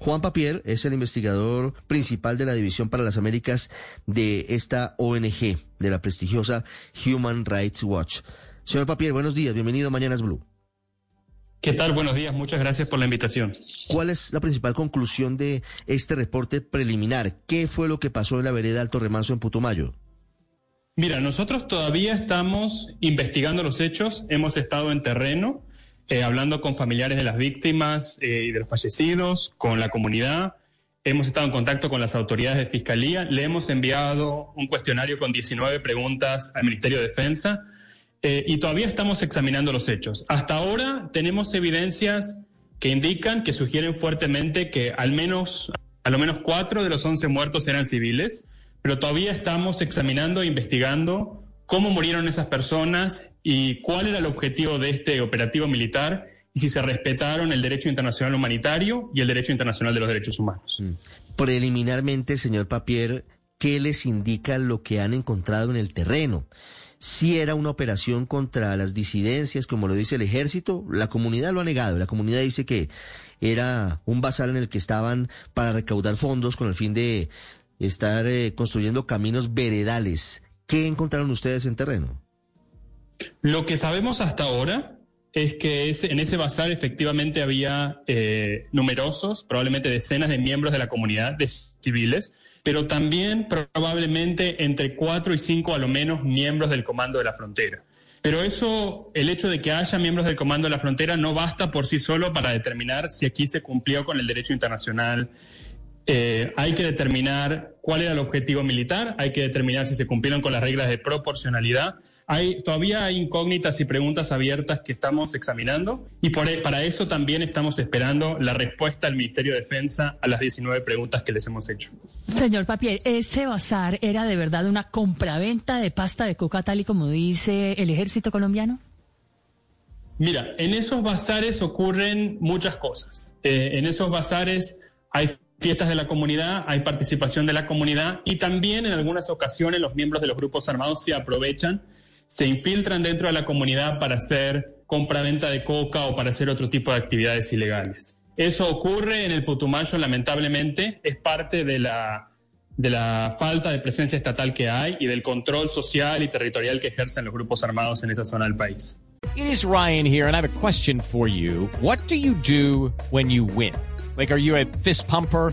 Juan Papier es el investigador principal de la División para las Américas de esta ONG, de la prestigiosa Human Rights Watch. Señor Papier, buenos días. Bienvenido a Mañanas Blue. ¿Qué tal? Buenos días. Muchas gracias por la invitación. ¿Cuál es la principal conclusión de este reporte preliminar? ¿Qué fue lo que pasó en la vereda Alto Remanso en Putumayo? Mira, nosotros todavía estamos investigando los hechos. Hemos estado en terreno, eh, hablando con familiares de las víctimas eh, y de los fallecidos, con la comunidad. Hemos estado en contacto con las autoridades de fiscalía. Le hemos enviado un cuestionario con 19 preguntas al Ministerio de Defensa eh, y todavía estamos examinando los hechos. Hasta ahora tenemos evidencias que indican, que sugieren fuertemente que al menos, a lo menos cuatro de los once muertos eran civiles, pero todavía estamos examinando e investigando cómo murieron esas personas y cuál era el objetivo de este operativo militar y si se respetaron el derecho internacional humanitario y el derecho internacional de los derechos humanos. Mm. Preliminarmente, señor Papier, ¿qué les indica lo que han encontrado en el terreno? si era una operación contra las disidencias, como lo dice el ejército. La comunidad lo ha negado. La comunidad dice que era un bazar en el que estaban para recaudar fondos con el fin de estar eh, construyendo caminos veredales. ¿Qué encontraron ustedes en terreno? Lo que sabemos hasta ahora es que en ese bazar efectivamente había eh, numerosos, probablemente decenas de miembros de la comunidad, de civiles, pero también probablemente entre cuatro y cinco a lo menos miembros del Comando de la Frontera. Pero eso, el hecho de que haya miembros del Comando de la Frontera no basta por sí solo para determinar si aquí se cumplió con el derecho internacional. Eh, hay que determinar cuál era el objetivo militar, hay que determinar si se cumplieron con las reglas de proporcionalidad, hay, todavía hay incógnitas y preguntas abiertas que estamos examinando y por, e, para eso también estamos esperando la respuesta del Ministerio de Defensa a las 19 preguntas que les hemos hecho. Señor Papier, ¿ese bazar era de verdad una compraventa de pasta de coca tal y como dice el ejército colombiano? Mira, en esos bazares ocurren muchas cosas. Eh, en esos bazares hay fiestas de la comunidad, hay participación de la comunidad y también en algunas ocasiones los miembros de los grupos armados se aprovechan se infiltran dentro de la comunidad para hacer compra-venta de coca o para hacer otro tipo de actividades ilegales. Eso ocurre en el Putumayo, lamentablemente, es parte de la, de la falta de presencia estatal que hay y del control social y territorial que ejercen los grupos armados en esa zona del país. It is Ryan here and I have a question for you. What do you do when you win? Like, are you a fist pumper?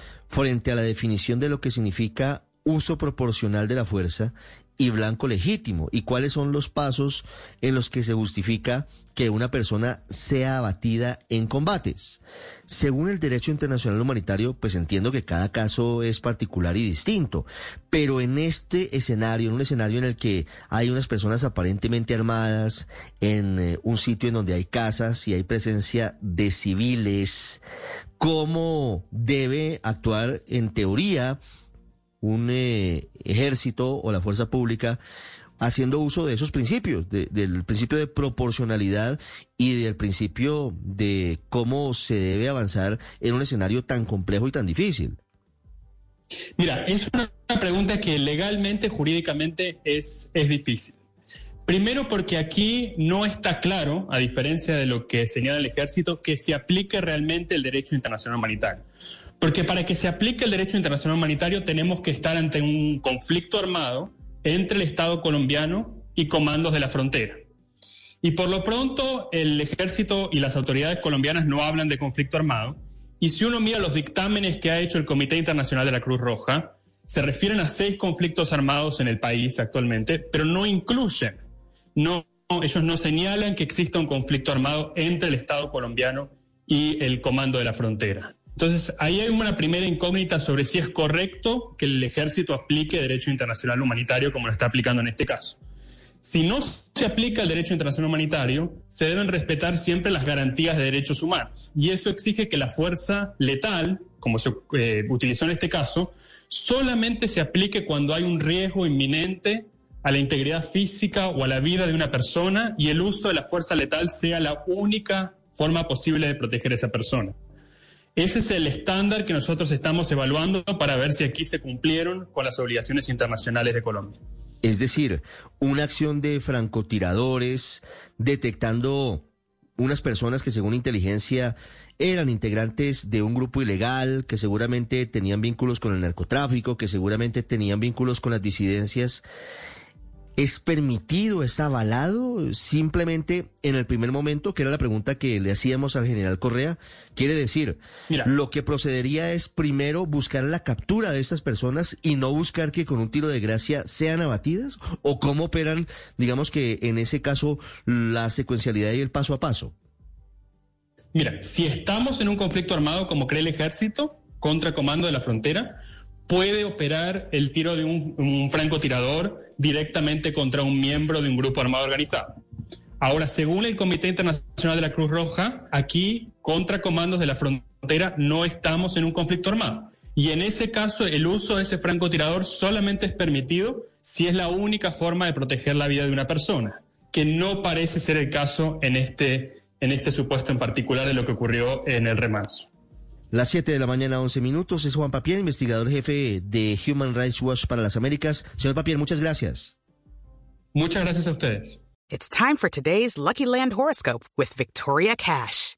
frente a la definición de lo que significa uso proporcional de la fuerza y blanco legítimo y cuáles son los pasos en los que se justifica que una persona sea abatida en combates. Según el derecho internacional humanitario, pues entiendo que cada caso es particular y distinto, pero en este escenario, en un escenario en el que hay unas personas aparentemente armadas, en eh, un sitio en donde hay casas y hay presencia de civiles, ¿cómo debe actuar en teoría un eh, ejército o la fuerza pública haciendo uso de esos principios, del principio de proporcionalidad y del principio de cómo se debe avanzar en un escenario tan complejo y tan difícil. Mira, es una pregunta que legalmente, jurídicamente es, es difícil. Primero porque aquí no está claro, a diferencia de lo que señala el ejército, que se aplique realmente el derecho internacional humanitario. Porque para que se aplique el derecho internacional humanitario tenemos que estar ante un conflicto armado entre el Estado colombiano y comandos de la frontera. Y por lo pronto el ejército y las autoridades colombianas no hablan de conflicto armado Y si uno mira los dictámenes que ha hecho el Comité Internacional de la Cruz Roja, se refieren a seis conflictos armados en el país actualmente, pero no incluyen, no, ellos no señalan que exista un conflicto armado entre el Estado colombiano y el Comando de la Frontera. Entonces, ahí hay una primera incógnita sobre si es correcto que el ejército aplique derecho internacional humanitario como lo está aplicando en este caso. Si no se aplica el derecho internacional humanitario, se deben respetar siempre las garantías de derechos humanos. Y eso exige que la fuerza letal, como se eh, utilizó en este caso, solamente se aplique cuando hay un riesgo inminente a la integridad física o a la vida de una persona y el uso de la fuerza letal sea la única forma posible de proteger a esa persona. Ese es el estándar que nosotros estamos evaluando para ver si aquí se cumplieron con las obligaciones internacionales de Colombia. Es decir, una acción de francotiradores detectando unas personas que según inteligencia eran integrantes de un grupo ilegal, que seguramente tenían vínculos con el narcotráfico, que seguramente tenían vínculos con las disidencias ¿Es permitido, es avalado simplemente en el primer momento, que era la pregunta que le hacíamos al general Correa? Quiere decir, lo que procedería es primero buscar la captura de estas personas y no buscar que con un tiro de gracia sean abatidas? ¿O cómo operan, digamos que en ese caso, la secuencialidad y el paso a paso? Mira, si estamos en un conflicto armado como cree el ejército contra Comando de la Frontera, puede operar el tiro de un, francotirador directamente contra un miembro de un grupo armado organizado. Ahora, según el Comité Internacional de la Cruz Roja, aquí, contra comandos de la frontera, no estamos en un conflicto armado. Y en ese caso, el uso de ese francotirador solamente es permitido si es la única forma de proteger la vida de una persona, que no parece ser el caso en este, en este supuesto en particular de lo que ocurrió en el remanso. Las 7 de la mañana, 11 minutos. Es Juan Papier, investigador jefe de Human Rights Watch para las Américas. Señor Papier, muchas gracias. Muchas gracias a ustedes. It's time for today's Lucky Land horoscope with Victoria Cash.